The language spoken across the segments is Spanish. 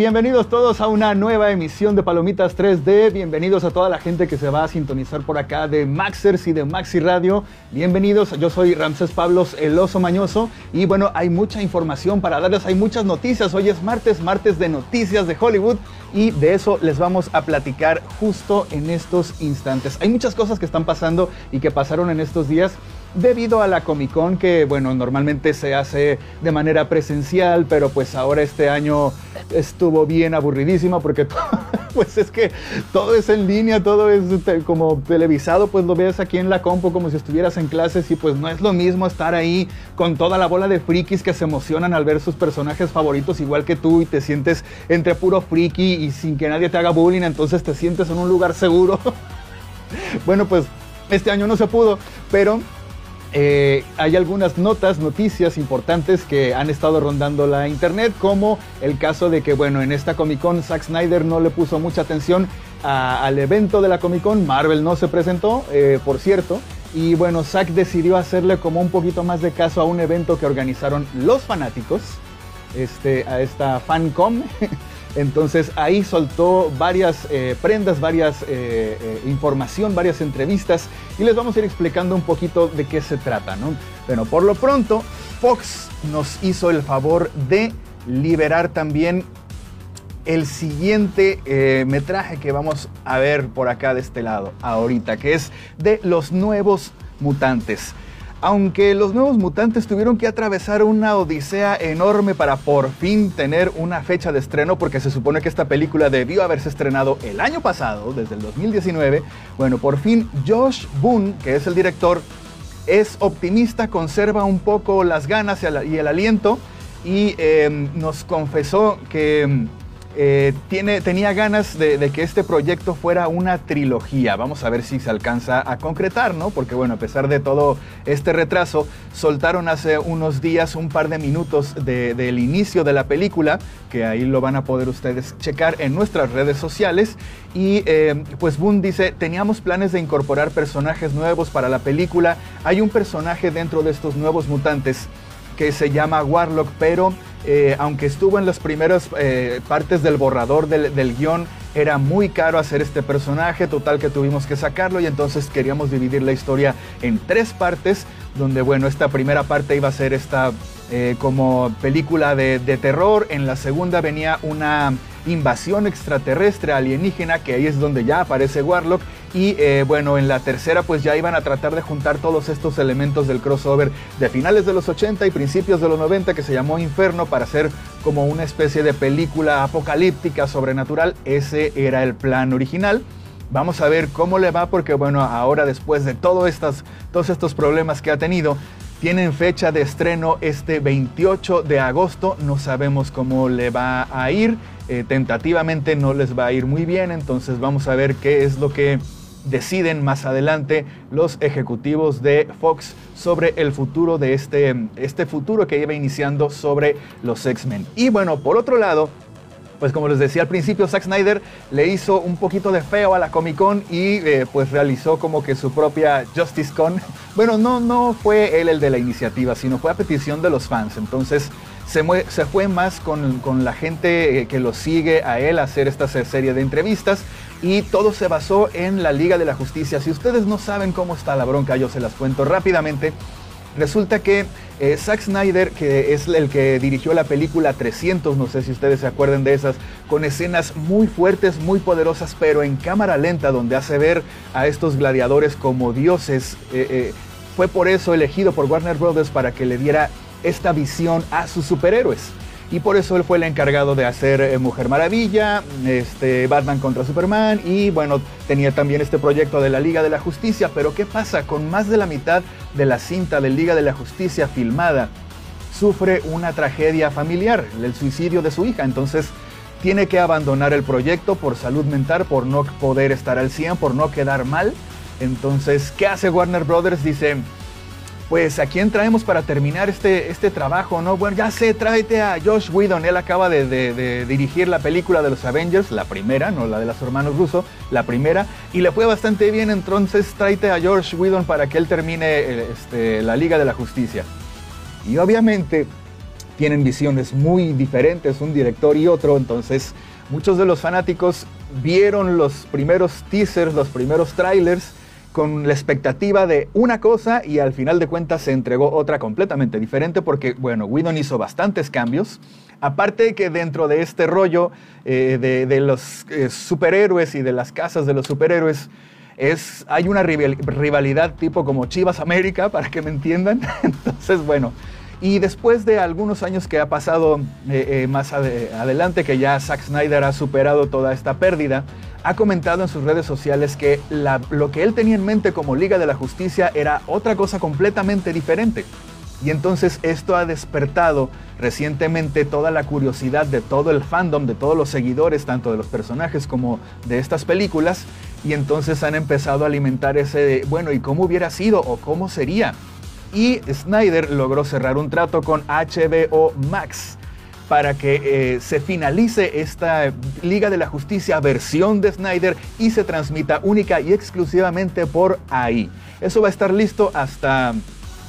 Bienvenidos todos a una nueva emisión de Palomitas 3D. Bienvenidos a toda la gente que se va a sintonizar por acá de Maxers y de Maxi Radio. Bienvenidos, yo soy Ramsés Pablos, el oso mañoso. Y bueno, hay mucha información para darles, hay muchas noticias. Hoy es martes, martes de noticias de Hollywood. Y de eso les vamos a platicar justo en estos instantes. Hay muchas cosas que están pasando y que pasaron en estos días debido a la Comic Con que bueno normalmente se hace de manera presencial pero pues ahora este año estuvo bien aburridísima porque pues es que todo es en línea todo es como televisado pues lo ves aquí en la compo como si estuvieras en clases y pues no es lo mismo estar ahí con toda la bola de frikis que se emocionan al ver sus personajes favoritos igual que tú y te sientes entre puro friki y sin que nadie te haga bullying entonces te sientes en un lugar seguro. Bueno pues este año no se pudo pero eh, hay algunas notas, noticias importantes que han estado rondando la internet, como el caso de que, bueno, en esta Comic Con Zack Snyder no le puso mucha atención al evento de la Comic Con, Marvel no se presentó, eh, por cierto, y bueno, Zack decidió hacerle como un poquito más de caso a un evento que organizaron los fanáticos, este, a esta FanCom. Entonces ahí soltó varias eh, prendas, varias eh, eh, información, varias entrevistas y les vamos a ir explicando un poquito de qué se trata, ¿no? Bueno, por lo pronto, Fox nos hizo el favor de liberar también el siguiente metraje que vamos a ver por acá de este lado ahorita, que es de los nuevos mutantes. Aunque los nuevos mutantes tuvieron que atravesar una odisea enorme para por fin tener una fecha de estreno, porque se supone que esta película debió haberse estrenado el año pasado, desde el 2019, bueno, por fin Josh Boone, que es el director, es optimista, conserva un poco las ganas y el aliento y em, nos confesó que em, eh, tiene, tenía ganas de, que este proyecto fuera una trilogía. Vamos a ver si se alcanza a concretar, ¿no? Porque bueno, a pesar de todo este retraso, soltaron hace unos días un par de minutos del inicio de la película, que ahí lo van a poder ustedes checar en nuestras redes sociales. Y eh, pues Boone dice, teníamos planes de incorporar personajes nuevos para la película. Hay un personaje dentro de estos nuevos mutantes que se llama Warlock, pero eh, aunque estuvo en las primeras eh, partes del borrador del, guion, era muy caro hacer este personaje, total que tuvimos que sacarlo y entonces queríamos dividir la historia en tres partes, donde bueno, esta primera parte iba a ser esta eh, como película de, terror, en la segunda venía una invasión extraterrestre alienígena, que ahí es donde ya aparece Warlock, y eh, bueno, en la tercera pues ya iban a tratar de juntar todos estos elementos del crossover de finales de los 80 y principios de los 90 que se llamó Inferno para hacer como una especie de película apocalíptica sobrenatural, ese era el plan original. Vamos a ver cómo le va porque bueno, ahora después de todos estos problemas que ha tenido, tienen fecha de estreno este 28 de agosto. No sabemos cómo le va a ir. Eh, tentativamente no les va a ir muy bien. Entonces vamos a ver qué es lo que deciden más adelante los ejecutivos de Fox sobre el futuro de este, este futuro que iba iniciando sobre los X-Men. Y bueno, por otro lado, pues como les decía al principio, Zack Snyder le hizo un poquito de feo a la Comic Con y eh, pues realizó como que su propia Justice Con. Bueno, no, no fue él el de la iniciativa, sino fue a petición de los fans. Entonces se, fue más con, con, la gente eh, que lo sigue a él a hacer esta serie de entrevistas y todo se basó en la Liga de la Justicia. Si ustedes no saben cómo está la bronca, yo se las cuento rápidamente. Resulta que eh, Zack Snyder, que es el que dirigió la película 300, no sé si ustedes se acuerdan de esas, con escenas muy fuertes, muy poderosas, pero en cámara lenta, donde hace ver a estos gladiadores como dioses, eh, eh, fue por eso elegido por Warner Brothers para que le diera esta visión a sus superhéroes y por eso él fue el encargado de hacer eh, Mujer Maravilla, este, Batman contra Superman y bueno, tenía también este proyecto de la Liga de la Justicia, pero ¿qué pasa? Con más de la mitad de la cinta de Liga de la Justicia filmada, sufre una tragedia familiar, el suicidio de su hija, entonces tiene que abandonar el proyecto por salud mental, por no poder estar al 100, por no quedar mal. Entonces, ¿qué hace Warner Brothers? Dice, pues a quién traemos para terminar este, este trabajo, ¿no? Bueno, ya sé, tráete a Josh Whedon, él acaba de, dirigir la película de los Avengers, la primera, no la de los hermanos rusos, la primera, y le fue bastante bien, entonces tráete a Josh Whedon para que él termine este, la Liga de la Justicia. Y obviamente tienen visiones muy diferentes, un director y otro, entonces muchos de los fanáticos vieron los primeros teasers, los primeros trailers, con la expectativa de una cosa y al final de cuentas se entregó otra completamente diferente porque, bueno, Whedon hizo bastantes cambios. Aparte que dentro de este rollo eh, de, los eh, superhéroes y de las casas de los superhéroes, es, hay una rivalidad tipo como Chivas América, para que me entiendan. Entonces, bueno, y después de algunos años que ha pasado eh, más adelante, que ya Zack Snyder ha superado toda esta pérdida, ha comentado en sus redes sociales que lo que él tenía en mente como Liga de la Justicia era otra cosa completamente diferente. Y entonces esto ha despertado recientemente toda la curiosidad de todo el fandom, de todos los seguidores, tanto de los personajes como de estas películas. Y entonces han empezado a alimentar ese, bueno, ¿y cómo hubiera sido o cómo sería? Y Snyder logró cerrar un trato con HBO Max para que eh, se finalice esta Liga de la Justicia versión de Snyder y se transmita única y exclusivamente por ahí. Eso va a estar listo hasta,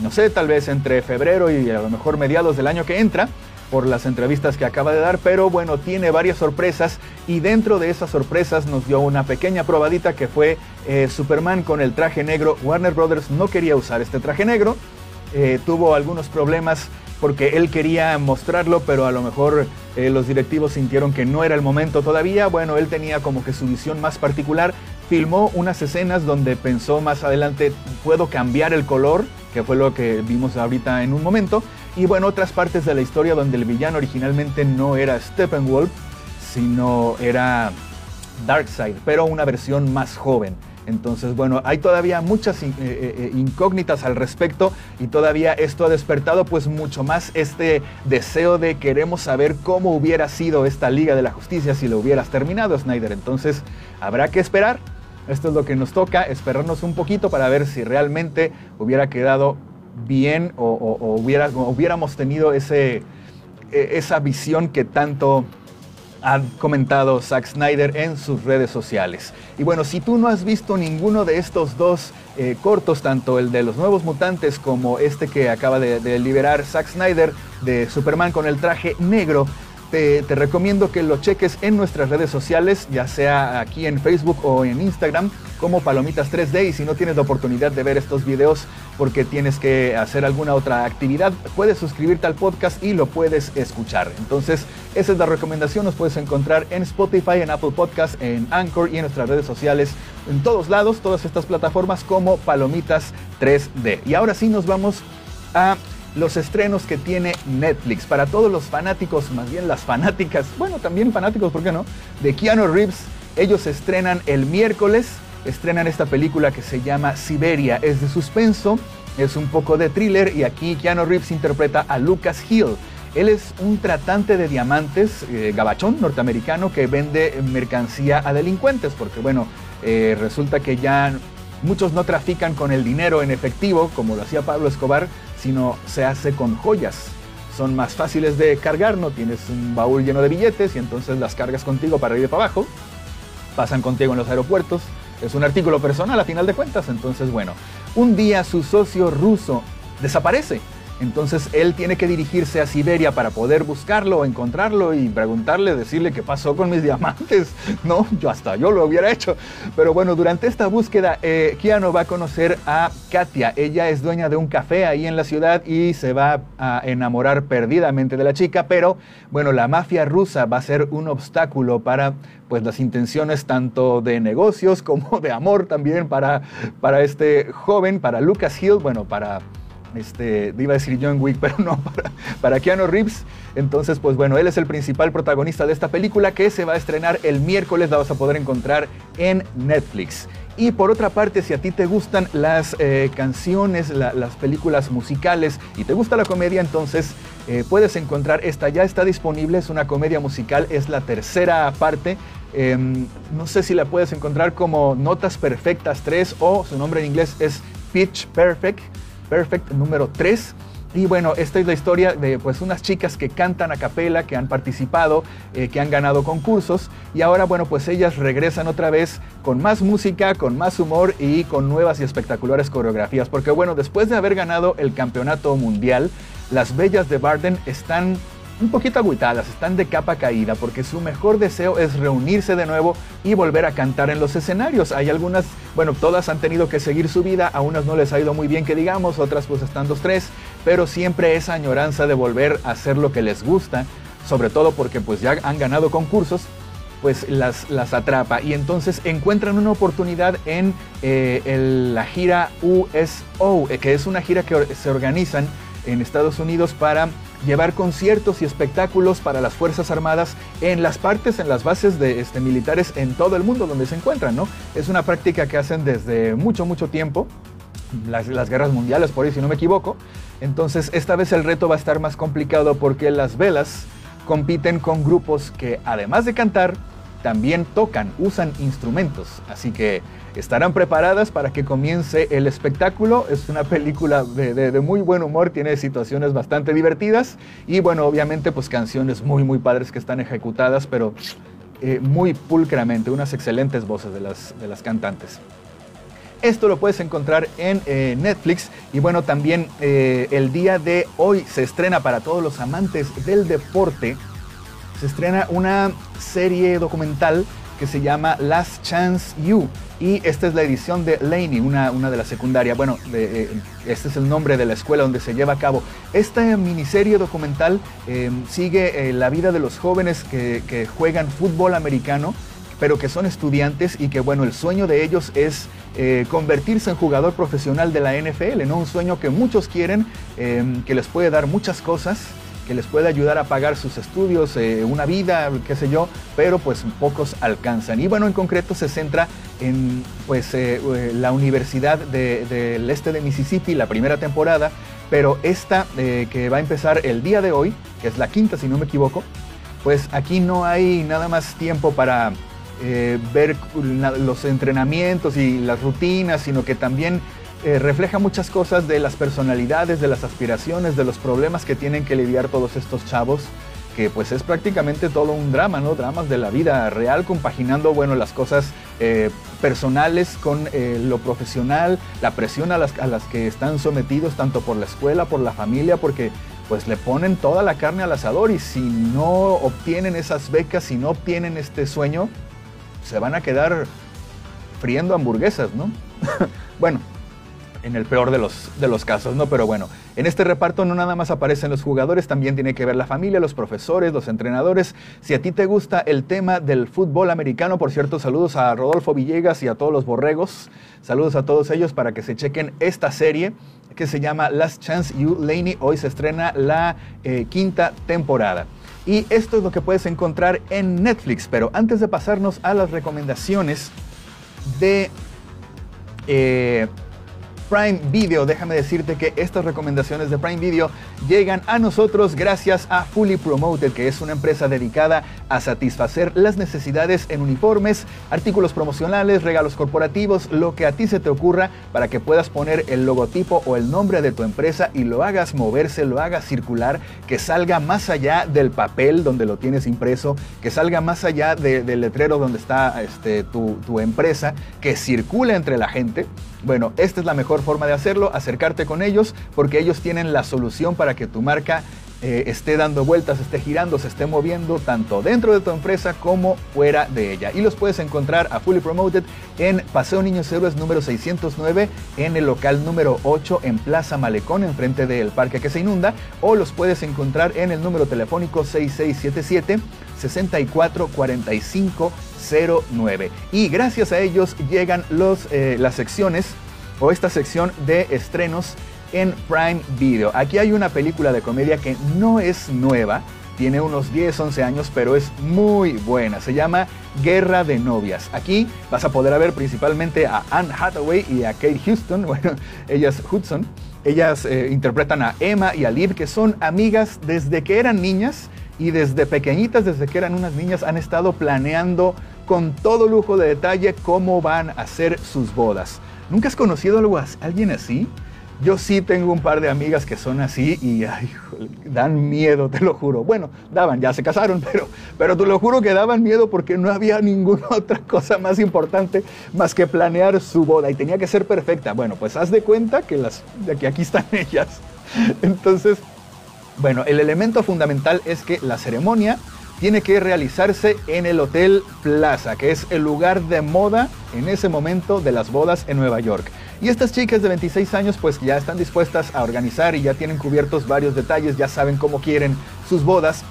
no sé, tal vez entre febrero y a lo mejor mediados del año que entra por las entrevistas que acaba de dar, pero bueno, tiene varias sorpresas y dentro de esas sorpresas nos dio una pequeña probadita que fue eh, Superman con el traje negro. Warner Brothers no quería usar este traje negro, eh, tuvo algunos problemas porque él quería mostrarlo, pero a lo mejor eh, los directivos sintieron que no era el momento todavía. Bueno, él tenía como que su visión más particular. Filmó unas escenas donde pensó más adelante, puedo cambiar el color, que fue lo que vimos ahorita en un momento. Y bueno, otras partes de la historia donde el villano originalmente no era Steppenwolf, sino era Darkseid, pero una versión más joven. Entonces, bueno, hay todavía muchas eh, eh, eh, incógnitas al respecto y todavía esto ha despertado pues mucho más este deseo de queremos saber cómo hubiera sido esta Liga de la Justicia si lo hubieras terminado, Snyder. Entonces, habrá que esperar. Esto es lo que nos toca, esperarnos un poquito para ver si realmente hubiera quedado bien o, hubiéramos tenido e, esa visión que tanto ha comentado Zack Snyder en sus redes sociales. Y bueno, si tú no has visto ninguno de estos dos eh, cortos, tanto el de los nuevos mutantes como este que acaba de, de liberar Zack Snyder de Superman con el traje negro, te, recomiendo que lo cheques en nuestras redes sociales, ya sea aquí en Facebook o en Instagram, como Palomitas 3D. Y si no tienes la oportunidad de ver estos videos porque tienes que hacer alguna otra actividad, puedes suscribirte al podcast y lo puedes escuchar. Entonces, esa es la recomendación. Nos puedes encontrar en Spotify, en Apple Podcast, en Anchor y en nuestras redes sociales, en todos lados, todas estas plataformas como Palomitas 3D. Y ahora sí nos vamos a los estrenos que tiene Netflix. Para todos los fanáticos, más bien las fanáticas, bueno, también fanáticos, ¿por qué no? De Keanu Reeves, ellos estrenan el miércoles, estrenan esta película que se llama Siberia, es de suspenso, es un poco de thriller y aquí Keanu Reeves interpreta a Lucas Hill. Él es un tratante de diamantes, eh, gabachón norteamericano, que vende mercancía a delincuentes, porque bueno, eh, resulta que ya muchos no trafican con el dinero en efectivo, como lo hacía Pablo Escobar, sino se hace con joyas. Son más fáciles de cargar, no tienes un baúl lleno de billetes y entonces las cargas contigo para ir para abajo. Pasan contigo en los aeropuertos. Es un artículo personal a final de cuentas. Entonces, bueno, un día su socio ruso desaparece entonces él tiene que dirigirse a Siberia para poder buscarlo, encontrarlo y preguntarle, decirle qué pasó con mis diamantes. No, yo hasta yo lo hubiera hecho. Pero bueno, durante esta búsqueda, eh, va a conocer a Katia. Ella es dueña de un café ahí en la ciudad y se va a enamorar perdidamente de la chica. Pero bueno, la mafia rusa va a ser un obstáculo para pues las intenciones tanto de negocios como de amor también para, para este joven, para Lucas Hill, bueno, para este, iba a decir John Wick, pero no, para, para Keanu Reeves. Entonces, pues bueno, él es el principal protagonista de esta película que se va a estrenar el miércoles, la vas a poder encontrar en Netflix. Y por otra parte, si a ti te gustan las eh, canciones, las películas musicales y te gusta la comedia, entonces eh, puedes encontrar esta, ya está disponible, es una comedia musical, es la tercera parte. Em, no sé si la puedes encontrar como Notas Perfectas 3 o su nombre en inglés es Pitch Perfect. Perfect número 3. Y bueno, esta es la historia de pues unas chicas que cantan a capela, que han participado, eh, que han ganado concursos y ahora bueno pues ellas regresan otra vez con más música, con más humor y con nuevas y espectaculares coreografías. Porque bueno, después de haber ganado el campeonato mundial, las bellas de Barden están un poquito agüitadas, están de capa caída porque su mejor deseo es reunirse de nuevo y volver a cantar en los escenarios. Hay algunas, bueno, todas han tenido que seguir su vida, a unas no les ha ido muy bien que digamos, otras pues están dos, tres, pero siempre esa añoranza de volver a hacer lo que les gusta, sobre todo porque pues ya han ganado concursos, pues las, las atrapa y entonces encuentran una oportunidad en eh, la gira USO, eh, que es una gira que se organizan en Estados Unidos para llevar conciertos y espectáculos para las Fuerzas Armadas en las partes, en las bases de este, militares en todo el mundo donde se encuentran, ¿no? Es una práctica que hacen desde mucho, mucho tiempo, las, las guerras mundiales, por ahí si no me equivoco. Entonces, esta vez el reto va a estar más complicado porque las velas compiten con grupos que, además de cantar, también tocan, usan instrumentos. Así que estarán preparadas para que comience el espectáculo. Es una película de, muy buen humor, tiene situaciones bastante divertidas y bueno, obviamente pues canciones muy muy padres que están ejecutadas, pero eh, muy pulcramente, unas excelentes voces de las, de las cantantes. Esto lo puedes encontrar en eh, Netflix y bueno, también eh, el día de hoy se estrena para todos los amantes del deporte, se estrena una serie documental que se llama Last Chance You. Y esta es la edición de Laney, una, una de la secundaria. Bueno, eh, este es el nombre de la escuela donde se lleva a cabo. Esta miniserie documental eh, sigue eh, la vida de los jóvenes que, juegan fútbol americano, pero que son estudiantes y que, bueno, el sueño de ellos es convertirse en jugador profesional de la NFL, ¿no? Un sueño que muchos quieren, que les puede dar muchas cosas que les puede ayudar a pagar sus estudios, eh, una vida, qué sé yo, pero pues pocos alcanzan. Y bueno, en concreto se centra en pues eh, eh, la Universidad del Este de Mississippi, la primera temporada, pero esta que va a empezar el día de hoy, que es la quinta si no me equivoco, pues aquí no hay nada más tiempo para ver los entrenamientos y las rutinas, sino que también eh, refleja muchas cosas de las personalidades, de las aspiraciones, de los problemas que tienen que lidiar todos estos chavos, que pues es prácticamente todo un drama, ¿no? Dramas de la vida real, compaginando, bueno, las cosas eh, personales con eh, lo profesional, la presión a las, a las que están sometidos tanto por la escuela, por la familia, porque pues le ponen toda la carne al asador y si no obtienen esas becas, si no obtienen este sueño, se van a quedar friendo hamburguesas, ¿no? bueno, en el peor de los, de los casos, ¿no? Pero bueno, en este reparto no nada más aparecen los jugadores, también tiene que ver la familia, los profesores, los entrenadores. Si a ti te gusta el tema del fútbol americano, por cierto, saludos a Rodolfo Villegas y a todos los borregos. Saludos a todos ellos para que se chequen esta serie que se llama Last Chance You Laney. Hoy se estrena la eh, quinta temporada. Y esto es lo que puedes encontrar en Netflix. Pero antes de pasarnos a las recomendaciones de eh, Prime Video. Déjame decirte que estas recomendaciones de Prime Video llegan a nosotros gracias a Fully Promoted, que es una empresa dedicada a satisfacer las necesidades en uniformes, artículos promocionales, regalos corporativos, lo que a ti se te ocurra para que puedas poner el logotipo o el nombre de tu empresa y lo hagas moverse, lo hagas circular, que salga más allá del papel donde lo tienes impreso, que salga más allá del letrero donde está este, tu, tu empresa, que circule entre la gente. Bueno, esta es la mejor forma de hacerlo, acercarte con ellos, porque ellos tienen la solución para que tu marca eh, esté dando vueltas, esté girando, se esté moviendo tanto dentro de tu empresa como fuera de ella. Y los puedes encontrar a Fully Promoted en Paseo Niños Héroes número 609, en el local número 8 en Plaza Malecón, enfrente del parque que se inunda, o los puedes encontrar en el número telefónico 6677 644509. Y gracias a ellos llegan los, eh, las secciones o esta sección de estrenos en Prime Video. Aquí hay una película de comedia que no es nueva, tiene unos 10, 11 años, pero es muy buena. Se llama Guerra de Novias. Aquí vas a poder ver principalmente a Anne Hathaway y a Kate Houston, bueno, ellas Hudson. Ellas eh, interpretan a Emma y a Liv, que son amigas desde que eran niñas y desde pequeñitas, desde que eran unas niñas, han estado planeando con todo lujo de detalle cómo van a hacer sus bodas. ¿Nunca has conocido algo a alguien así? Yo sí tengo un par de amigas que son así y dan miedo, te lo juro. Bueno, daban, ya se casaron, pero, pero te lo juro que daban miedo porque no había ninguna otra cosa más importante más que planear su boda y tenía que ser perfecta. Bueno, pues haz de cuenta que, las, que aquí están ellas. Entonces, Bueno, el elemento fundamental es que la ceremonia tiene que realizarse en el Hotel Plaza, que es el lugar de moda en ese momento de las bodas en Nueva York. Y estas chicas de 26 años pues ya están dispuestas a organizar y ya tienen cubiertos varios detalles, ya saben cómo quieren sus bodas,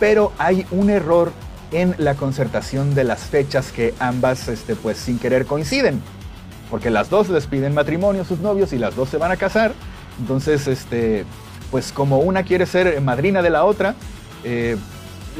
pero hay un error en la concertación de las fechas que ambas este, pues sin querer coinciden. Porque las dos les piden matrimonio a sus novios y las dos se van a casar. Entonces, este, pues como una quiere ser madrina de la otra, eh,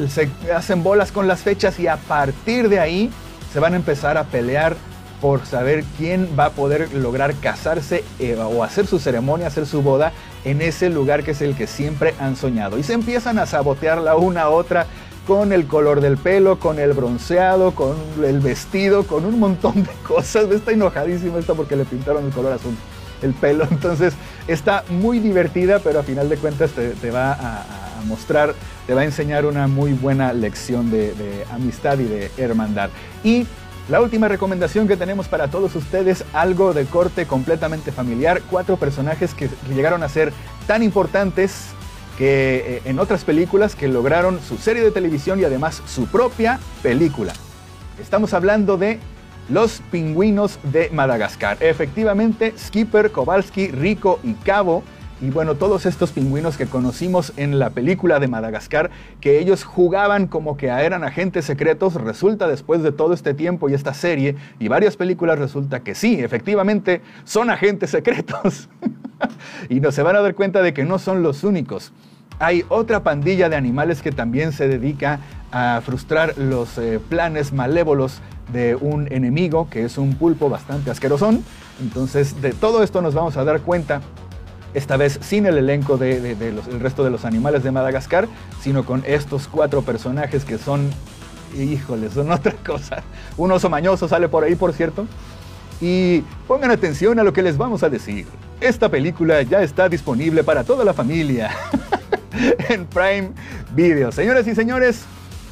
se hacen bolas con las fechas y a partir de ahí se van a empezar a pelear por saber quién va a poder lograr casarse eh, o hacer su ceremonia, hacer su boda en ese lugar que es el que siempre han soñado. Y se empiezan a sabotear la una a otra con el color del pelo, con el bronceado, con el vestido, con un montón de cosas. Está enojadísima esta porque le pintaron el color azul, el pelo. Entonces está muy divertida, pero a final de cuentas te, va a, mostrar, te va a enseñar una muy buena lección de, amistad y de hermandad. Y la última recomendación que tenemos para todos ustedes, algo de corte completamente familiar, cuatro personajes que llegaron a ser tan importantes que eh, en otras películas que lograron su serie de televisión y además su propia película. Estamos hablando de Los Pingüinos de Madagascar. Efectivamente, Skipper, Kowalski, Rico y Cabo y bueno, todos estos pingüinos que conocimos en la película de Madagascar, que ellos jugaban como que eran agentes secretos, resulta después de todo este tiempo y esta serie y varias películas, resulta que sí, efectivamente, son agentes secretos. y no se van a dar cuenta de que no son los únicos. Hay otra pandilla de animales que también se dedica a frustrar los eh, planes malévolos de un enemigo, que es un pulpo bastante asquerosón. Entonces, de todo esto nos vamos a dar cuenta esta vez sin el elenco del de, resto de los animales de Madagascar, sino con estos cuatro personajes que son, híjoles, son otra cosa. Un oso mañoso sale por ahí, por cierto. Y pongan atención a lo que les vamos a decir. Esta película ya está disponible para toda la familia en Prime Video. Señoras y señores,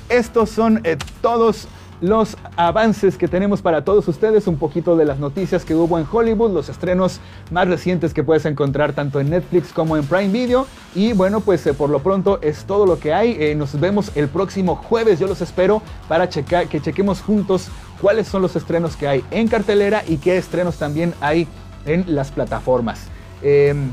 estos son eh, todos los avances que tenemos para todos ustedes, un poquito de las noticias que hubo en Hollywood, los estrenos más recientes que puedes encontrar tanto en Netflix como en Prime Video. Y bueno, pues eh, por lo pronto es todo lo que hay. Eh, nos vemos el próximo jueves, yo los espero para que chequemos juntos cuáles son los estrenos que hay en cartelera y qué estrenos también hay en las plataformas. Em,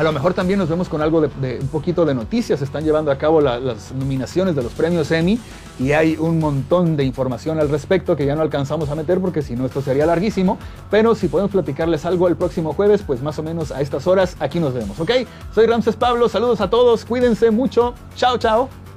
a lo mejor también nos vemos con algo de, un poquito de noticias. Están llevando a cabo las nominaciones de los premios Emmy y hay un montón de información al respecto que ya no alcanzamos a meter porque si no esto sería larguísimo. Pero si podemos platicarles algo el próximo jueves, pues más o menos a estas horas aquí nos vemos, ¿ok? Soy Ramses Pablo, saludos a todos, cuídense mucho. Chao, chao.